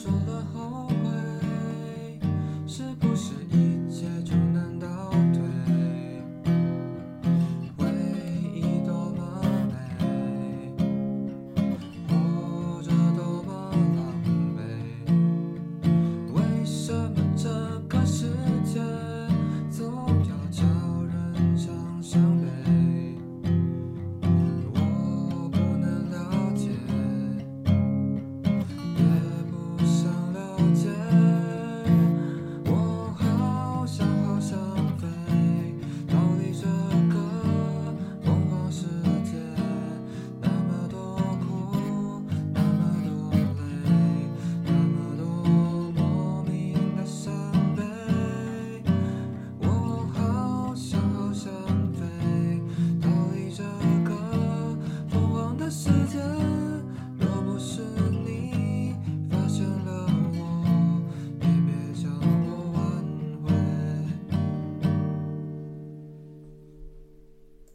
说了后。